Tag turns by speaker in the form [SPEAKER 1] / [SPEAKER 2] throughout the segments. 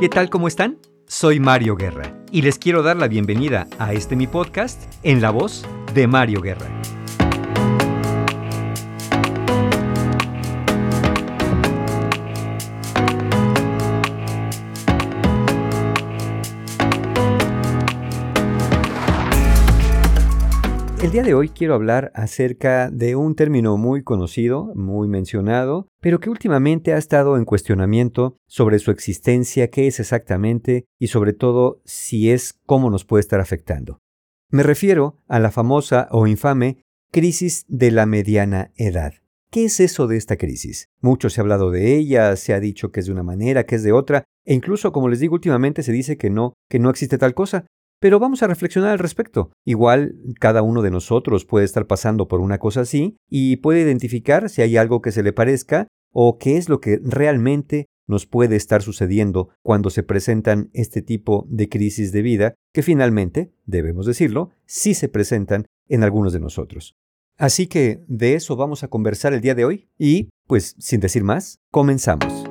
[SPEAKER 1] ¿Qué tal? ¿Cómo están? Soy Mario Guerra y les quiero dar la bienvenida a este mi podcast en la voz de Mario Guerra. El día de hoy quiero hablar acerca de un término muy conocido, muy mencionado, pero que últimamente ha estado en cuestionamiento sobre su existencia, qué es exactamente y sobre todo si es cómo nos puede estar afectando. Me refiero a la famosa o infame crisis de la mediana edad. ¿Qué es eso de esta crisis? Mucho se ha hablado de ella, se ha dicho que es de una manera, que es de otra, e incluso, como les digo últimamente, se dice que no, que no existe tal cosa, pero vamos a reflexionar al respecto. Igual cada uno de nosotros puede estar pasando por una cosa así y puede identificar si hay algo que se le parezca o qué es lo que realmente nos puede estar sucediendo cuando se presentan este tipo de crisis de vida que finalmente, debemos decirlo, sí se presentan en algunos de nosotros. Así que de eso vamos a conversar el día de hoy y, pues sin decir más, comenzamos.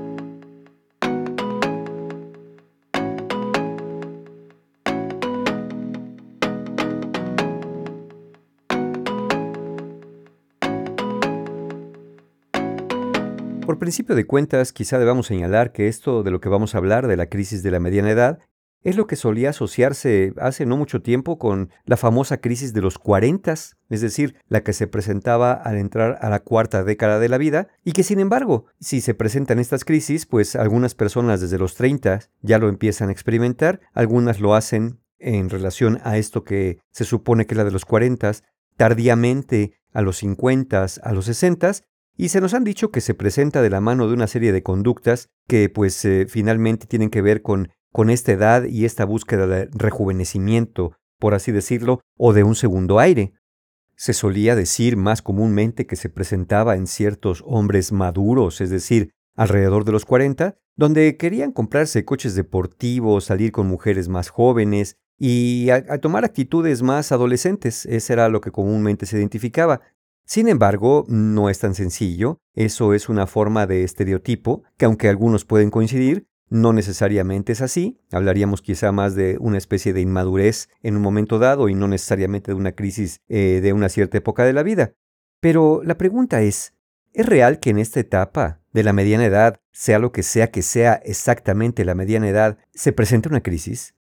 [SPEAKER 1] Por principio de cuentas, quizá debamos señalar que esto de lo que vamos a hablar, de la crisis de la mediana edad, es lo que solía asociarse hace no mucho tiempo con la famosa crisis de los 40, es decir, la que se presentaba al entrar a la cuarta década de la vida, y que sin embargo, si se presentan estas crisis, pues algunas personas desde los 30 ya lo empiezan a experimentar, algunas lo hacen en relación a esto que se supone que es la de los 40, tardíamente a los 50, a los 60, y se nos han dicho que se presenta de la mano de una serie de conductas que pues eh, finalmente tienen que ver con, esta edad y esta búsqueda de rejuvenecimiento, por así decirlo, o de un segundo aire. Se solía decir más comúnmente que se presentaba en ciertos hombres maduros, es decir, alrededor de los 40, donde querían comprarse coches deportivos, salir con mujeres más jóvenes y a tomar actitudes más adolescentes. Eso era lo que comúnmente se identificaba. Sin embargo, no es tan sencillo, eso es una forma de estereotipo, que aunque algunos pueden coincidir, no necesariamente es así, hablaríamos quizá más de una especie de inmadurez en un momento dado y no necesariamente de una crisis eh, de una cierta época de la vida. Pero la pregunta es, ¿es real que en esta etapa de la mediana edad, sea lo que sea que sea exactamente la mediana edad, se presente una crisis?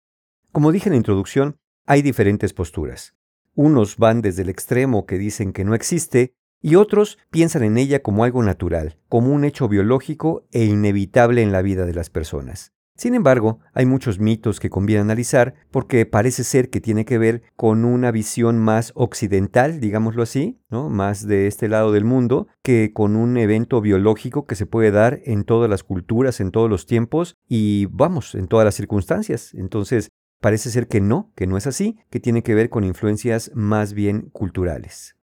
[SPEAKER 1] Como dije en la introducción, hay diferentes posturas. Unos van desde el extremo que dicen que no existe y otros piensan en ella como algo natural, como un hecho biológico e inevitable en la vida de las personas. Sin embargo, hay muchos mitos que conviene analizar porque parece ser que tiene que ver con una visión más occidental, digámoslo así, ¿no? más de este lado del mundo, que con un evento biológico que se puede dar en todas las culturas, en todos los tiempos y vamos, en todas las circunstancias. Entonces, Parece ser que no, que no es así, que tiene que ver con influencias más bien culturales.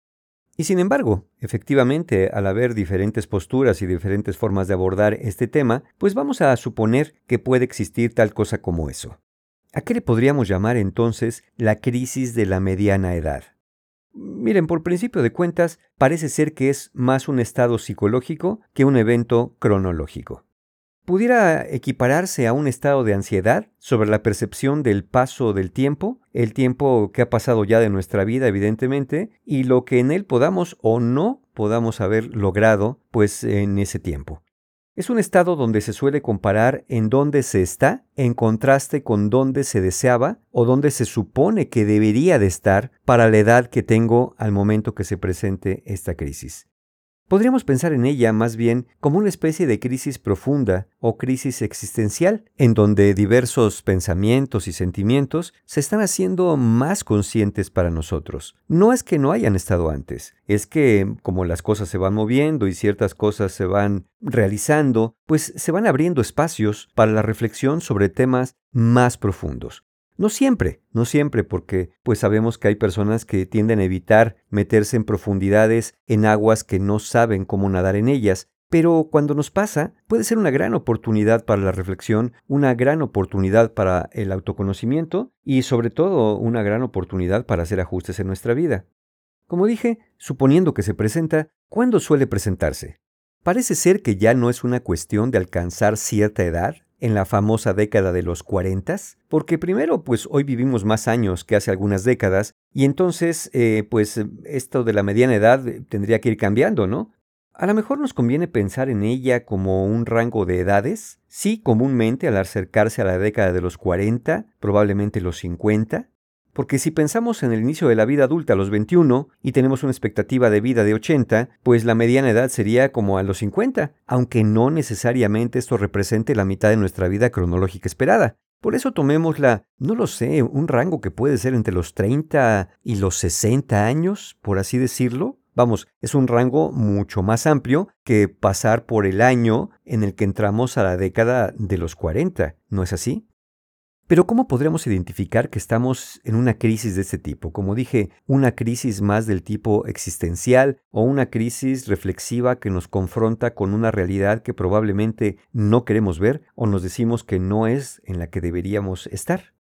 [SPEAKER 1] Y sin embargo, efectivamente, al haber diferentes posturas y diferentes formas de abordar este tema, pues vamos a suponer que puede existir tal cosa como eso. ¿A qué le podríamos llamar entonces la crisis de la mediana edad? Miren, por principio de cuentas, parece ser que es más un estado psicológico que un evento cronológico pudiera equipararse a un estado de ansiedad sobre la percepción del paso del tiempo, el tiempo que ha pasado ya de nuestra vida evidentemente, y lo que en él podamos o no podamos haber logrado pues en ese tiempo. Es un estado donde se suele comparar en dónde se está en contraste con dónde se deseaba o dónde se supone que debería de estar para la edad que tengo al momento que se presente esta crisis. Podríamos pensar en ella más bien como una especie de crisis profunda o crisis existencial, en donde diversos pensamientos y sentimientos se están haciendo más conscientes para nosotros. No es que no hayan estado antes, es que como las cosas se van moviendo y ciertas cosas se van realizando, pues se van abriendo espacios para la reflexión sobre temas más profundos. No siempre, no siempre, porque pues sabemos que hay personas que tienden a evitar meterse en profundidades en aguas que no saben cómo nadar en ellas, pero cuando nos pasa, puede ser una gran oportunidad para la reflexión, una gran oportunidad para el autoconocimiento y sobre todo una gran oportunidad para hacer ajustes en nuestra vida. Como dije, suponiendo que se presenta, ¿cuándo suele presentarse? Parece ser que ya no es una cuestión de alcanzar cierta edad, en la famosa década de los 40? Porque primero, pues hoy vivimos más años que hace algunas décadas, y entonces, eh, pues esto de la mediana edad tendría que ir cambiando, ¿no? A lo mejor nos conviene pensar en ella como un rango de edades. Sí, comúnmente al acercarse a la década de los 40, probablemente los 50, porque si pensamos en el inicio de la vida adulta a los 21 y tenemos una expectativa de vida de 80, pues la mediana edad sería como a los 50, aunque no necesariamente esto represente la mitad de nuestra vida cronológica esperada. Por eso tomémosla, no lo sé, un rango que puede ser entre los 30 y los 60 años, por así decirlo, Vamos, es un rango mucho más amplio que pasar por el año en el que entramos a la década de los 40, ¿no es así? Pero ¿cómo podríamos identificar que estamos en una crisis de este tipo? Como dije, una crisis más del tipo existencial o una crisis reflexiva que nos confronta con una realidad que probablemente no queremos ver o nos decimos que no es en la que deberíamos estar.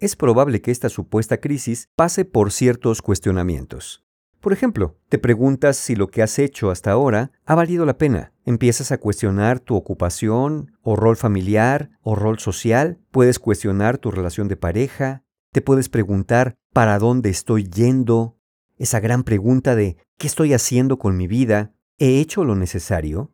[SPEAKER 1] Es probable que esta supuesta crisis pase por ciertos cuestionamientos. Por ejemplo, te preguntas si lo que has hecho hasta ahora ha valido la pena. Empiezas a cuestionar tu ocupación o rol familiar o rol social. Puedes cuestionar tu relación de pareja. Te puedes preguntar ¿para dónde estoy yendo? Esa gran pregunta de ¿qué estoy haciendo con mi vida? ¿He hecho lo necesario?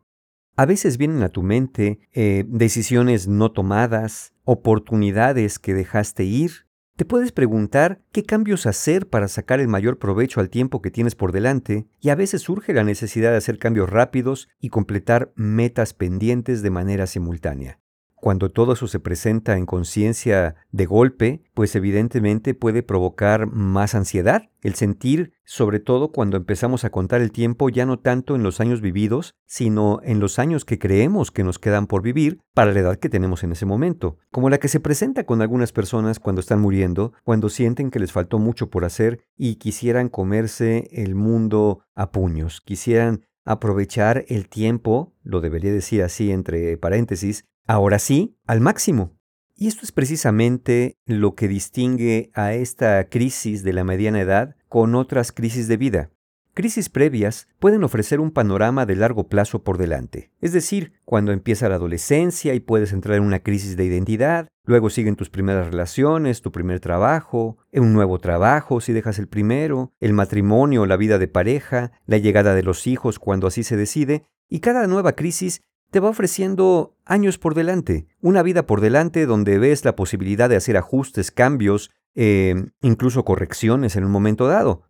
[SPEAKER 1] A veces vienen a tu mente eh, decisiones no tomadas, oportunidades que dejaste ir, te puedes preguntar qué cambios hacer para sacar el mayor provecho al tiempo que tienes por delante y a veces surge la necesidad de hacer cambios rápidos y completar metas pendientes de manera simultánea. Cuando todo eso se presenta en conciencia de golpe, pues evidentemente puede provocar más ansiedad, el sentir, sobre todo cuando empezamos a contar el tiempo ya no tanto en los años vividos, sino en los años que creemos que nos quedan por vivir para la edad que tenemos en ese momento, como la que se presenta con algunas personas cuando están muriendo, cuando sienten que les faltó mucho por hacer y quisieran comerse el mundo a puños, quisieran aprovechar el tiempo, lo debería decir así entre paréntesis, Ahora sí, al máximo. Y esto es precisamente lo que distingue a esta crisis de la mediana edad con otras crisis de vida. Crisis previas pueden ofrecer un panorama de largo plazo por delante, es decir, cuando empieza la adolescencia y puedes entrar en una crisis de identidad, luego siguen tus primeras relaciones, tu primer trabajo, un nuevo trabajo si dejas el primero, el matrimonio, la vida de pareja, la llegada de los hijos cuando así se decide, y cada nueva crisis te va ofreciendo años por delante, una vida por delante donde ves la posibilidad de hacer ajustes, cambios, eh, incluso correcciones en un momento dado.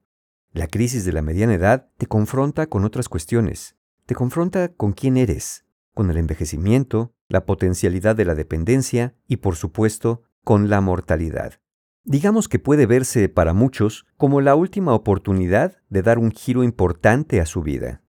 [SPEAKER 1] La crisis de la mediana edad te confronta con otras cuestiones, te confronta con quién eres, con el envejecimiento, la potencialidad de la dependencia y, por supuesto, con la mortalidad. Digamos que puede verse para muchos como la última oportunidad de dar un giro importante a su vida.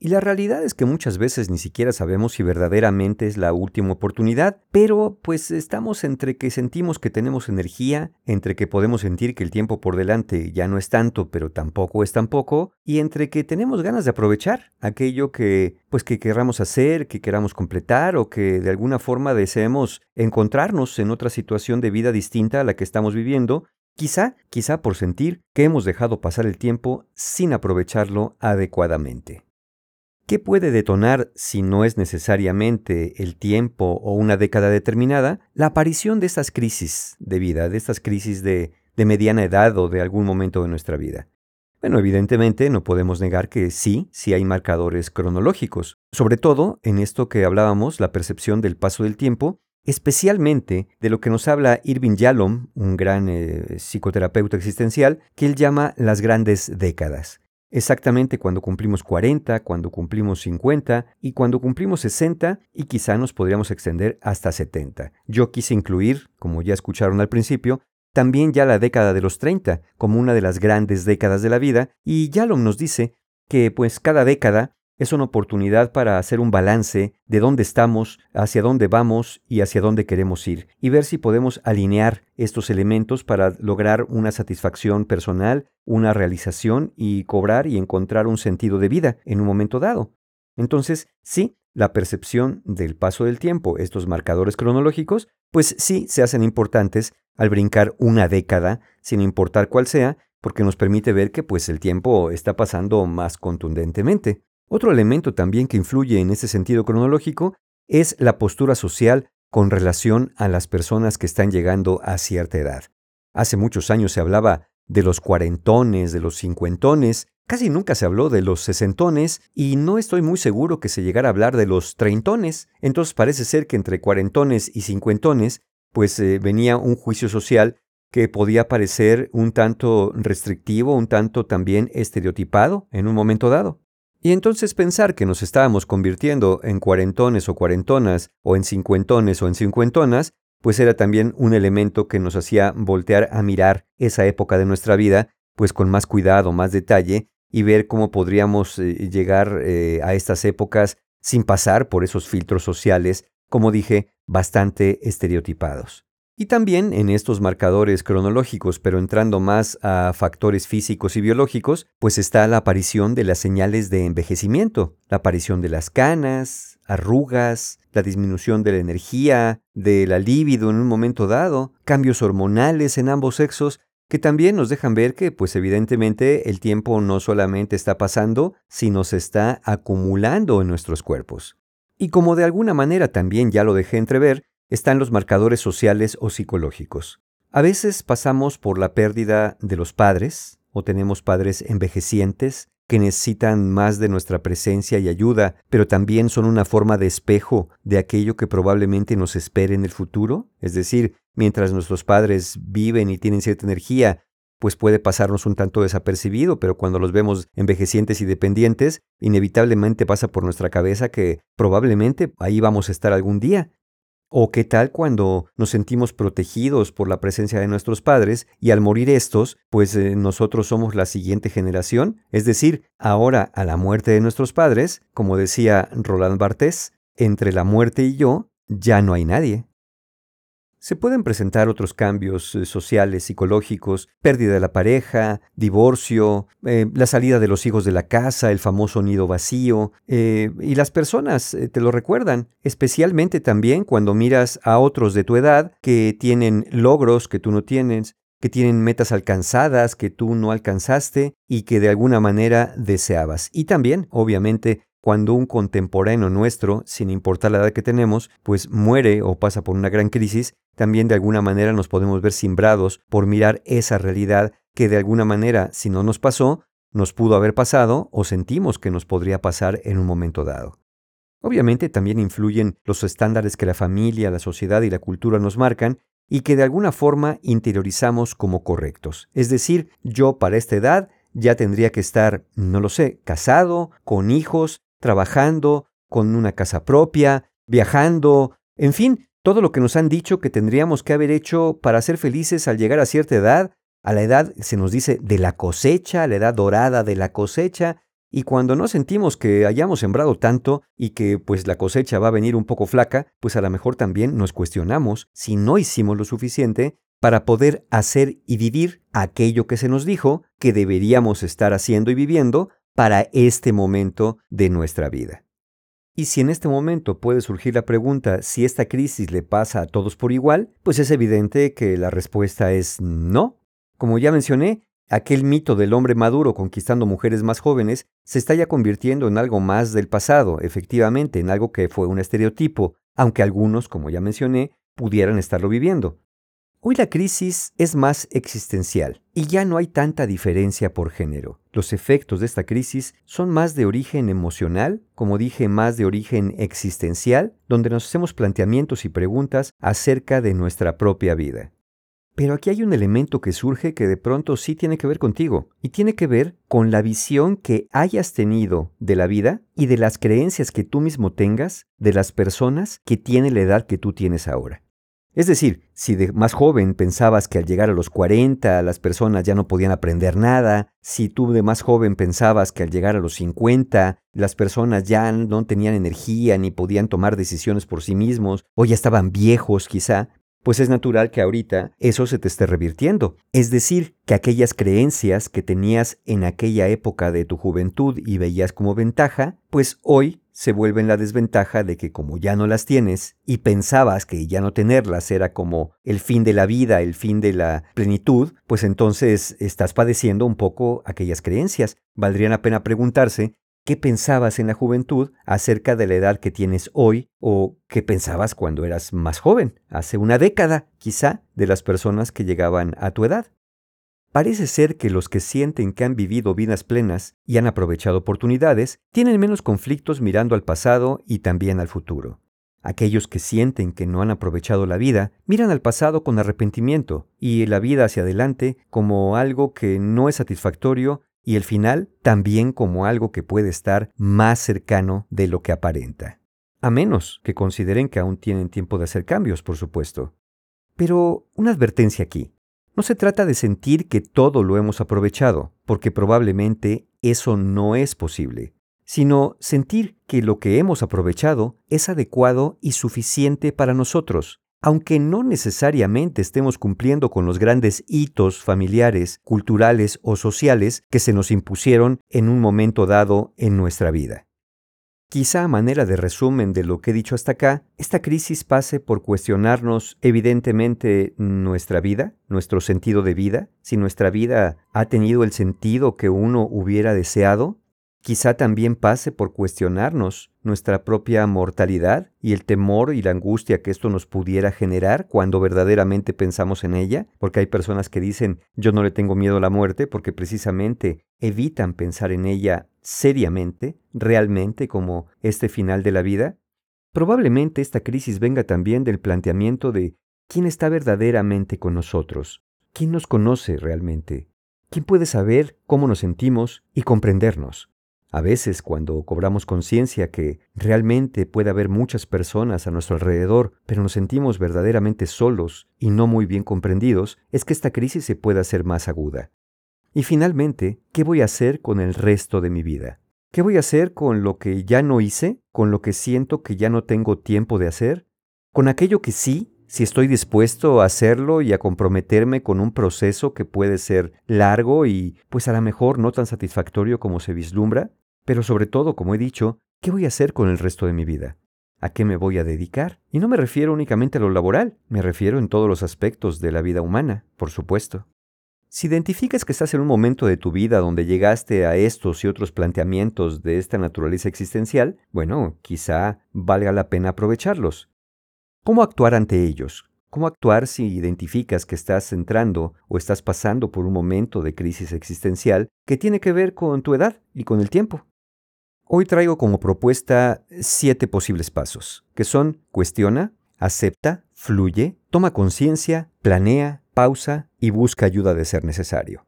[SPEAKER 1] Y la realidad es que muchas veces ni siquiera sabemos si verdaderamente es la última oportunidad, pero pues estamos entre que sentimos que tenemos energía, entre que podemos sentir que el tiempo por delante ya no es tanto, pero tampoco es tan poco, y entre que tenemos ganas de aprovechar aquello que pues que queramos hacer, que queramos completar o que de alguna forma deseemos encontrarnos en otra situación de vida distinta a la que estamos viviendo Quizá, quizá por sentir que hemos dejado pasar el tiempo sin aprovecharlo adecuadamente. ¿Qué puede detonar, si no es necesariamente el tiempo o una década determinada, la aparición de estas crisis de vida, de estas crisis de, mediana edad o de algún momento de nuestra vida? Bueno, evidentemente no podemos negar que sí, sí hay marcadores cronológicos, sobre todo en esto que hablábamos, la percepción del paso del tiempo, especialmente de lo que nos habla Irving Yalom, un gran eh, psicoterapeuta existencial, que él llama las grandes décadas exactamente cuando cumplimos 40, cuando cumplimos 50 y cuando cumplimos 60 y quizá nos podríamos extender hasta 70. Yo quise incluir, como ya escucharon al principio, también ya la década de los 30 como una de las grandes décadas de la vida y Yalom nos dice que pues cada década es una oportunidad para hacer un balance de dónde estamos, hacia dónde vamos y hacia dónde queremos ir, y ver si podemos alinear estos elementos para lograr una satisfacción personal, una realización y cobrar y encontrar un sentido de vida en un momento dado. Entonces, sí, la percepción del paso del tiempo, estos marcadores cronológicos, pues sí se hacen importantes al brincar una década, sin importar cuál sea, porque nos permite ver que pues el tiempo está pasando más contundentemente. Otro elemento también que influye en ese sentido cronológico es la postura social con relación a las personas que están llegando a cierta edad. Hace muchos años se hablaba de los cuarentones, de los cincuentones, casi nunca se habló de los sesentones y no estoy muy seguro que se llegara a hablar de los treintones. Entonces parece ser que entre cuarentones y cincuentones pues eh, venía un juicio social que podía parecer un tanto restrictivo, un tanto también estereotipado en un momento dado. Y entonces pensar que nos estábamos convirtiendo en cuarentones o cuarentonas, o en cincuentones o en cincuentonas, pues era también un elemento que nos hacía voltear a mirar esa época de nuestra vida, pues con más cuidado, más detalle, y ver cómo podríamos eh, llegar eh, a estas épocas sin pasar por esos filtros sociales, como dije, bastante estereotipados. Y también en estos marcadores cronológicos, pero entrando más a factores físicos y biológicos, pues está la aparición de las señales de envejecimiento, la aparición de las canas, arrugas, la disminución de la energía, de la libido en un momento dado, cambios hormonales en ambos sexos, que también nos dejan ver que, pues evidentemente, el tiempo no solamente está pasando, sino se está acumulando en nuestros cuerpos. Y como de alguna manera también ya lo dejé entrever, están los marcadores sociales o psicológicos. A veces pasamos por la pérdida de los padres o tenemos padres envejecientes que necesitan más de nuestra presencia y ayuda, pero también son una forma de espejo de aquello que probablemente nos espere en el futuro. Es decir, mientras nuestros padres viven y tienen cierta energía, pues puede pasarnos un tanto desapercibido, pero cuando los vemos envejecientes y dependientes, inevitablemente pasa por nuestra cabeza que probablemente ahí vamos a estar algún día. ¿O qué tal cuando nos sentimos protegidos por la presencia de nuestros padres y al morir estos, pues eh, nosotros somos la siguiente generación? Es decir, ahora a la muerte de nuestros padres, como decía Roland Barthes, entre la muerte y yo ya no hay nadie. Se pueden presentar otros cambios eh, sociales, psicológicos, pérdida de la pareja, divorcio, eh, la salida de los hijos de la casa, el famoso nido vacío, eh, y las personas te lo recuerdan, especialmente también cuando miras a otros de tu edad que tienen logros que tú no tienes, que tienen metas alcanzadas que tú no alcanzaste y que de alguna manera deseabas. Y también, obviamente, cuando un contemporáneo nuestro, sin importar la edad que tenemos, pues muere o pasa por una gran crisis, también de alguna manera nos podemos ver simbrados por mirar esa realidad que de alguna manera, si no nos pasó, nos pudo haber pasado o sentimos que nos podría pasar en un momento dado. Obviamente también influyen los estándares que la familia, la sociedad y la cultura nos marcan y que de alguna forma interiorizamos como correctos. Es decir, yo para esta edad ya tendría que estar, no lo sé, casado, con hijos, trabajando, con una casa propia, viajando, en fin, todo lo que nos han dicho que tendríamos que haber hecho para ser felices al llegar a cierta edad, a la edad, se nos dice, de la cosecha, la edad dorada de la cosecha, y cuando no sentimos que hayamos sembrado tanto y que pues la cosecha va a venir un poco flaca, pues a lo mejor también nos cuestionamos si no hicimos lo suficiente para poder hacer y vivir aquello que se nos dijo que deberíamos estar haciendo y viviendo para este momento de nuestra vida. Y si en este momento puede surgir la pregunta si esta crisis le pasa a todos por igual, pues es evidente que la respuesta es no. Como ya mencioné, aquel mito del hombre maduro conquistando mujeres más jóvenes se está ya convirtiendo en algo más del pasado, efectivamente, en algo que fue un estereotipo, aunque algunos, como ya mencioné, pudieran estarlo viviendo. Hoy la crisis es más existencial y ya no hay tanta diferencia por género. Los efectos de esta crisis son más de origen emocional, como dije, más de origen existencial, donde nos hacemos planteamientos y preguntas acerca de nuestra propia vida. Pero aquí hay un elemento que surge que de pronto sí tiene que ver contigo, y tiene que ver con la visión que hayas tenido de la vida y de las creencias que tú mismo tengas de las personas que tienen la edad que tú tienes ahora. Es decir, si de más joven pensabas que al llegar a los 40 las personas ya no podían aprender nada, si tú de más joven pensabas que al llegar a los 50 las personas ya no tenían energía ni podían tomar decisiones por sí mismos, o ya estaban viejos quizá, pues es natural que ahorita eso se te esté revirtiendo. Es decir, que aquellas creencias que tenías en aquella época de tu juventud y veías como ventaja, pues hoy se vuelven la desventaja de que como ya no las tienes y pensabas que ya no tenerlas era como el fin de la vida, el fin de la plenitud, pues entonces estás padeciendo un poco aquellas creencias. Valdría la pena preguntarse qué pensabas en la juventud acerca de la edad que tienes hoy o qué pensabas cuando eras más joven, hace una década quizá, de las personas que llegaban a tu edad. Parece ser que los que sienten que han vivido vidas plenas y han aprovechado oportunidades tienen menos conflictos mirando al pasado y también al futuro. Aquellos que sienten que no han aprovechado la vida miran al pasado con arrepentimiento y la vida hacia adelante como algo que no es satisfactorio y el final también como algo que puede estar más cercano de lo que aparenta. A menos que consideren que aún tienen tiempo de hacer cambios, por supuesto. Pero una advertencia aquí. No se trata de sentir que todo lo hemos aprovechado, porque probablemente eso no es posible, sino sentir que lo que hemos aprovechado es adecuado y suficiente para nosotros, aunque no necesariamente estemos cumpliendo con los grandes hitos familiares, culturales o sociales que se nos impusieron en un momento dado en nuestra vida. Quizá a manera de resumen de lo que he dicho hasta acá, esta crisis pase por cuestionarnos evidentemente nuestra vida, nuestro sentido de vida, si nuestra vida ha tenido el sentido que uno hubiera deseado, Quizá también pase por cuestionarnos nuestra propia mortalidad y el temor y la angustia que esto nos pudiera generar cuando verdaderamente pensamos en ella, porque hay personas que dicen yo no le tengo miedo a la muerte porque precisamente evitan pensar en ella seriamente, realmente como este final de la vida. Probablemente esta crisis venga también del planteamiento de quién está verdaderamente con nosotros, quién nos conoce realmente, quién puede saber cómo nos sentimos y comprendernos. A veces cuando cobramos conciencia que realmente puede haber muchas personas a nuestro alrededor, pero nos sentimos verdaderamente solos y no muy bien comprendidos, es que esta crisis se puede hacer más aguda. Y finalmente, ¿qué voy a hacer con el resto de mi vida? ¿Qué voy a hacer con lo que ya no hice? ¿Con lo que siento que ya no tengo tiempo de hacer? ¿Con aquello que sí, si estoy dispuesto a hacerlo y a comprometerme con un proceso que puede ser largo y pues a lo mejor no tan satisfactorio como se vislumbra? Pero sobre todo, como he dicho, ¿qué voy a hacer con el resto de mi vida? ¿A qué me voy a dedicar? Y no me refiero únicamente a lo laboral, me refiero en todos los aspectos de la vida humana, por supuesto. Si identificas que estás en un momento de tu vida donde llegaste a estos y otros planteamientos de esta naturaleza existencial, bueno, quizá valga la pena aprovecharlos. ¿Cómo actuar ante ellos? ¿Cómo actuar si identificas que estás entrando o estás pasando por un momento de crisis existencial que tiene que ver con tu edad y con el tiempo? Hoy traigo como propuesta siete posibles pasos, que son cuestiona, acepta, fluye, toma conciencia, planea, pausa y busca ayuda de ser necesario.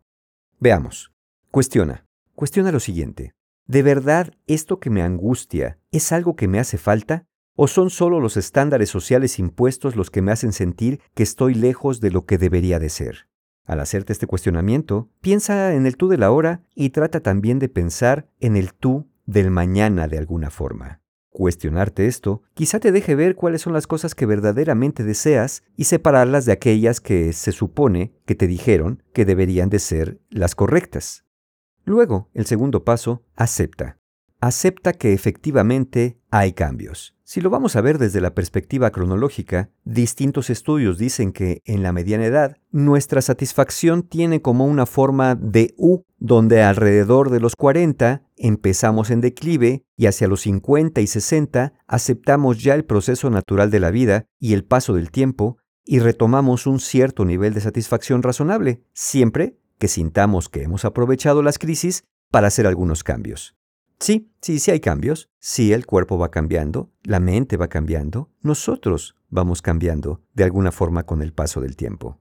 [SPEAKER 1] Veamos. Cuestiona. Cuestiona lo siguiente. ¿De verdad esto que me angustia es algo que me hace falta? ¿O son solo los estándares sociales impuestos los que me hacen sentir que estoy lejos de lo que debería de ser? Al hacerte este cuestionamiento, piensa en el tú de la hora y trata también de pensar en el tú del mañana de alguna forma. Cuestionarte esto quizá te deje ver cuáles son las cosas que verdaderamente deseas y separarlas de aquellas que se supone que te dijeron que deberían de ser las correctas. Luego, el segundo paso, acepta. Acepta que efectivamente hay cambios. Si lo vamos a ver desde la perspectiva cronológica, distintos estudios dicen que en la mediana edad nuestra satisfacción tiene como una forma de U, donde alrededor de los 40 empezamos en declive y hacia los 50 y 60 aceptamos ya el proceso natural de la vida y el paso del tiempo y retomamos un cierto nivel de satisfacción razonable, siempre que sintamos que hemos aprovechado las crisis para hacer algunos cambios. Sí, sí, sí hay cambios. Sí, el cuerpo va cambiando, la mente va cambiando, nosotros vamos cambiando de alguna forma con el paso del tiempo.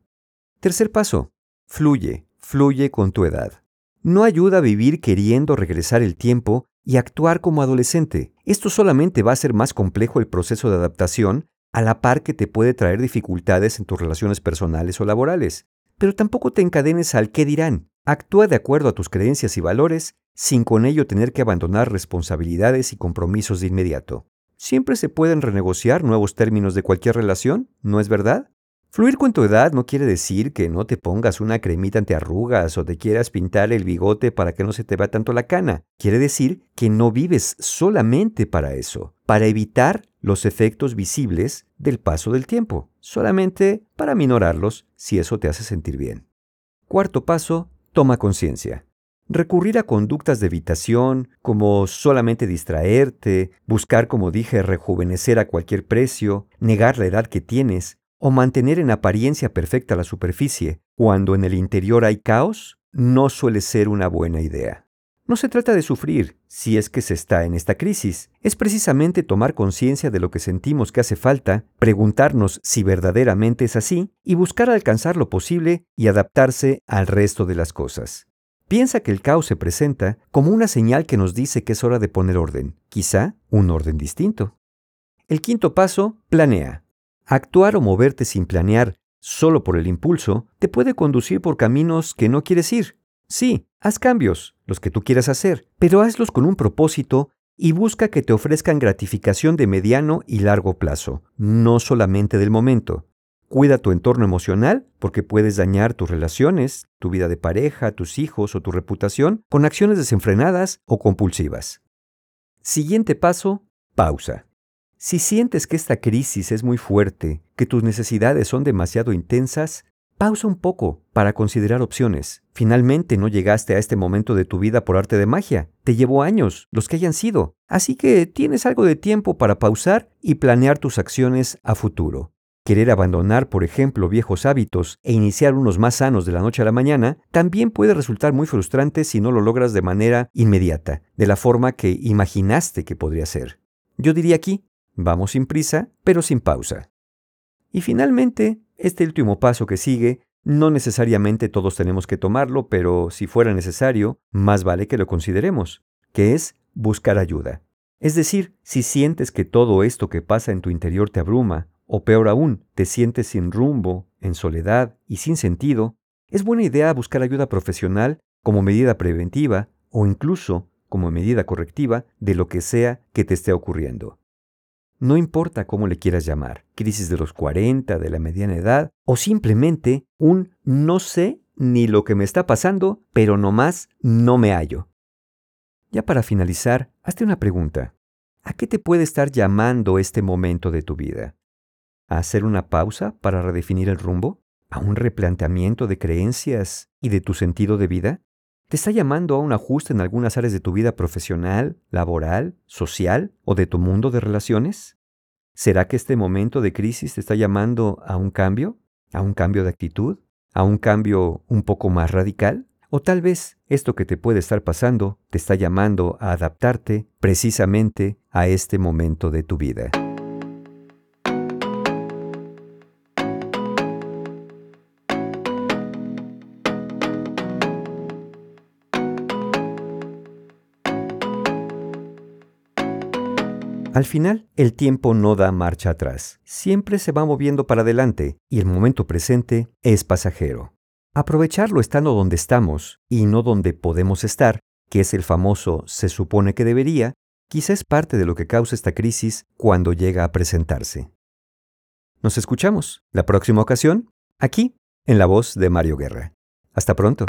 [SPEAKER 1] Tercer paso, fluye, fluye con tu edad. No ayuda a vivir queriendo regresar el tiempo y actuar como adolescente. Esto solamente va a hacer más complejo el proceso de adaptación a la par que te puede traer dificultades en tus relaciones personales o laborales. Pero tampoco te encadenes al qué dirán. Actúa de acuerdo a tus creencias y valores sin con ello tener que abandonar responsabilidades y compromisos de inmediato. Siempre se pueden renegociar nuevos términos de cualquier relación, ¿no es verdad? Fluir con tu edad no quiere decir que no te pongas una cremita ante arrugas o te quieras pintar el bigote para que no se te vea tanto la cana. Quiere decir que no vives solamente para eso, para evitar los efectos visibles del paso del tiempo, solamente para minorarlos si eso te hace sentir bien. Cuarto paso, Toma conciencia. recurrir a conductas de evitación, como solamente distraerte, buscar, como dije, rejuvenecer a cualquier precio, negar la edad que tienes, o mantener en apariencia perfecta la superficie, cuando en el interior hay caos, no suele ser una buena idea. No se trata de sufrir si es que se está en esta crisis, es precisamente tomar conciencia de lo que sentimos que hace falta, preguntarnos si verdaderamente es así y buscar alcanzar lo posible y adaptarse al resto de las cosas. Piensa que el caos se presenta como una señal que nos dice que es hora de poner orden, quizá un orden distinto. El quinto paso, planea. Actuar o moverte sin planear solo por el impulso te puede conducir por caminos que no quieres ir. Sí, haz cambios, los que tú quieras hacer, pero hazlos con un propósito y busca que te ofrezcan gratificación de mediano y largo plazo, no solamente del momento. Cuida tu entorno emocional porque puedes dañar tus relaciones, tu vida de pareja, tus hijos o tu reputación con acciones desenfrenadas o compulsivas. Siguiente paso, pausa. Si sientes que esta crisis es muy fuerte, que tus necesidades son demasiado intensas, pausa un poco para considerar opciones. Finalmente no llegaste a este momento de tu vida por arte de magia. Te llevó años, los que hayan sido. Así que tienes algo de tiempo para pausar y planear tus acciones a futuro. Querer abandonar, por ejemplo, viejos hábitos e iniciar unos más sanos de la noche a la mañana también puede resultar muy frustrante si no lo logras de manera inmediata, de la forma que imaginaste que podría ser. Yo diría aquí, Vamos sin prisa, pero sin pausa. Y finalmente, este último paso que sigue, no necesariamente todos tenemos que tomarlo, pero si fuera necesario, más vale que lo consideremos, que es buscar ayuda. Es decir, si sientes que todo esto que pasa en tu interior te abruma, o peor aún, te sientes sin rumbo, en soledad y sin sentido, es buena idea buscar ayuda profesional como medida preventiva o incluso como medida correctiva de lo que sea que te esté ocurriendo. No importa cómo le quieras llamar, crisis de los 40, de la mediana edad, o simplemente un no sé ni lo que me está pasando, pero nomás no me hallo. Ya para finalizar, hazte una pregunta. ¿A qué te puede estar llamando este momento de tu vida? ¿A hacer una pausa para redefinir el rumbo? ¿A un replanteamiento de creencias y de tu sentido de vida? ¿Te está llamando a un ajuste en algunas áreas de tu vida profesional, laboral, social o de tu mundo de relaciones? ¿Será que este momento de crisis te está llamando a un cambio? ¿A un cambio de actitud? ¿A un cambio un poco más radical? O tal vez esto que te puede estar pasando te está llamando a adaptarte precisamente a este momento de tu vida. Al final, el tiempo no da marcha atrás, siempre se va moviendo para adelante y el momento presente es pasajero. Aprovecharlo estando donde estamos y no donde podemos estar, que es el famoso se supone que debería, quizá es parte de lo que causa esta crisis cuando llega a presentarse. Nos escuchamos la próxima ocasión, aquí, en la voz de Mario Guerra. Hasta pronto.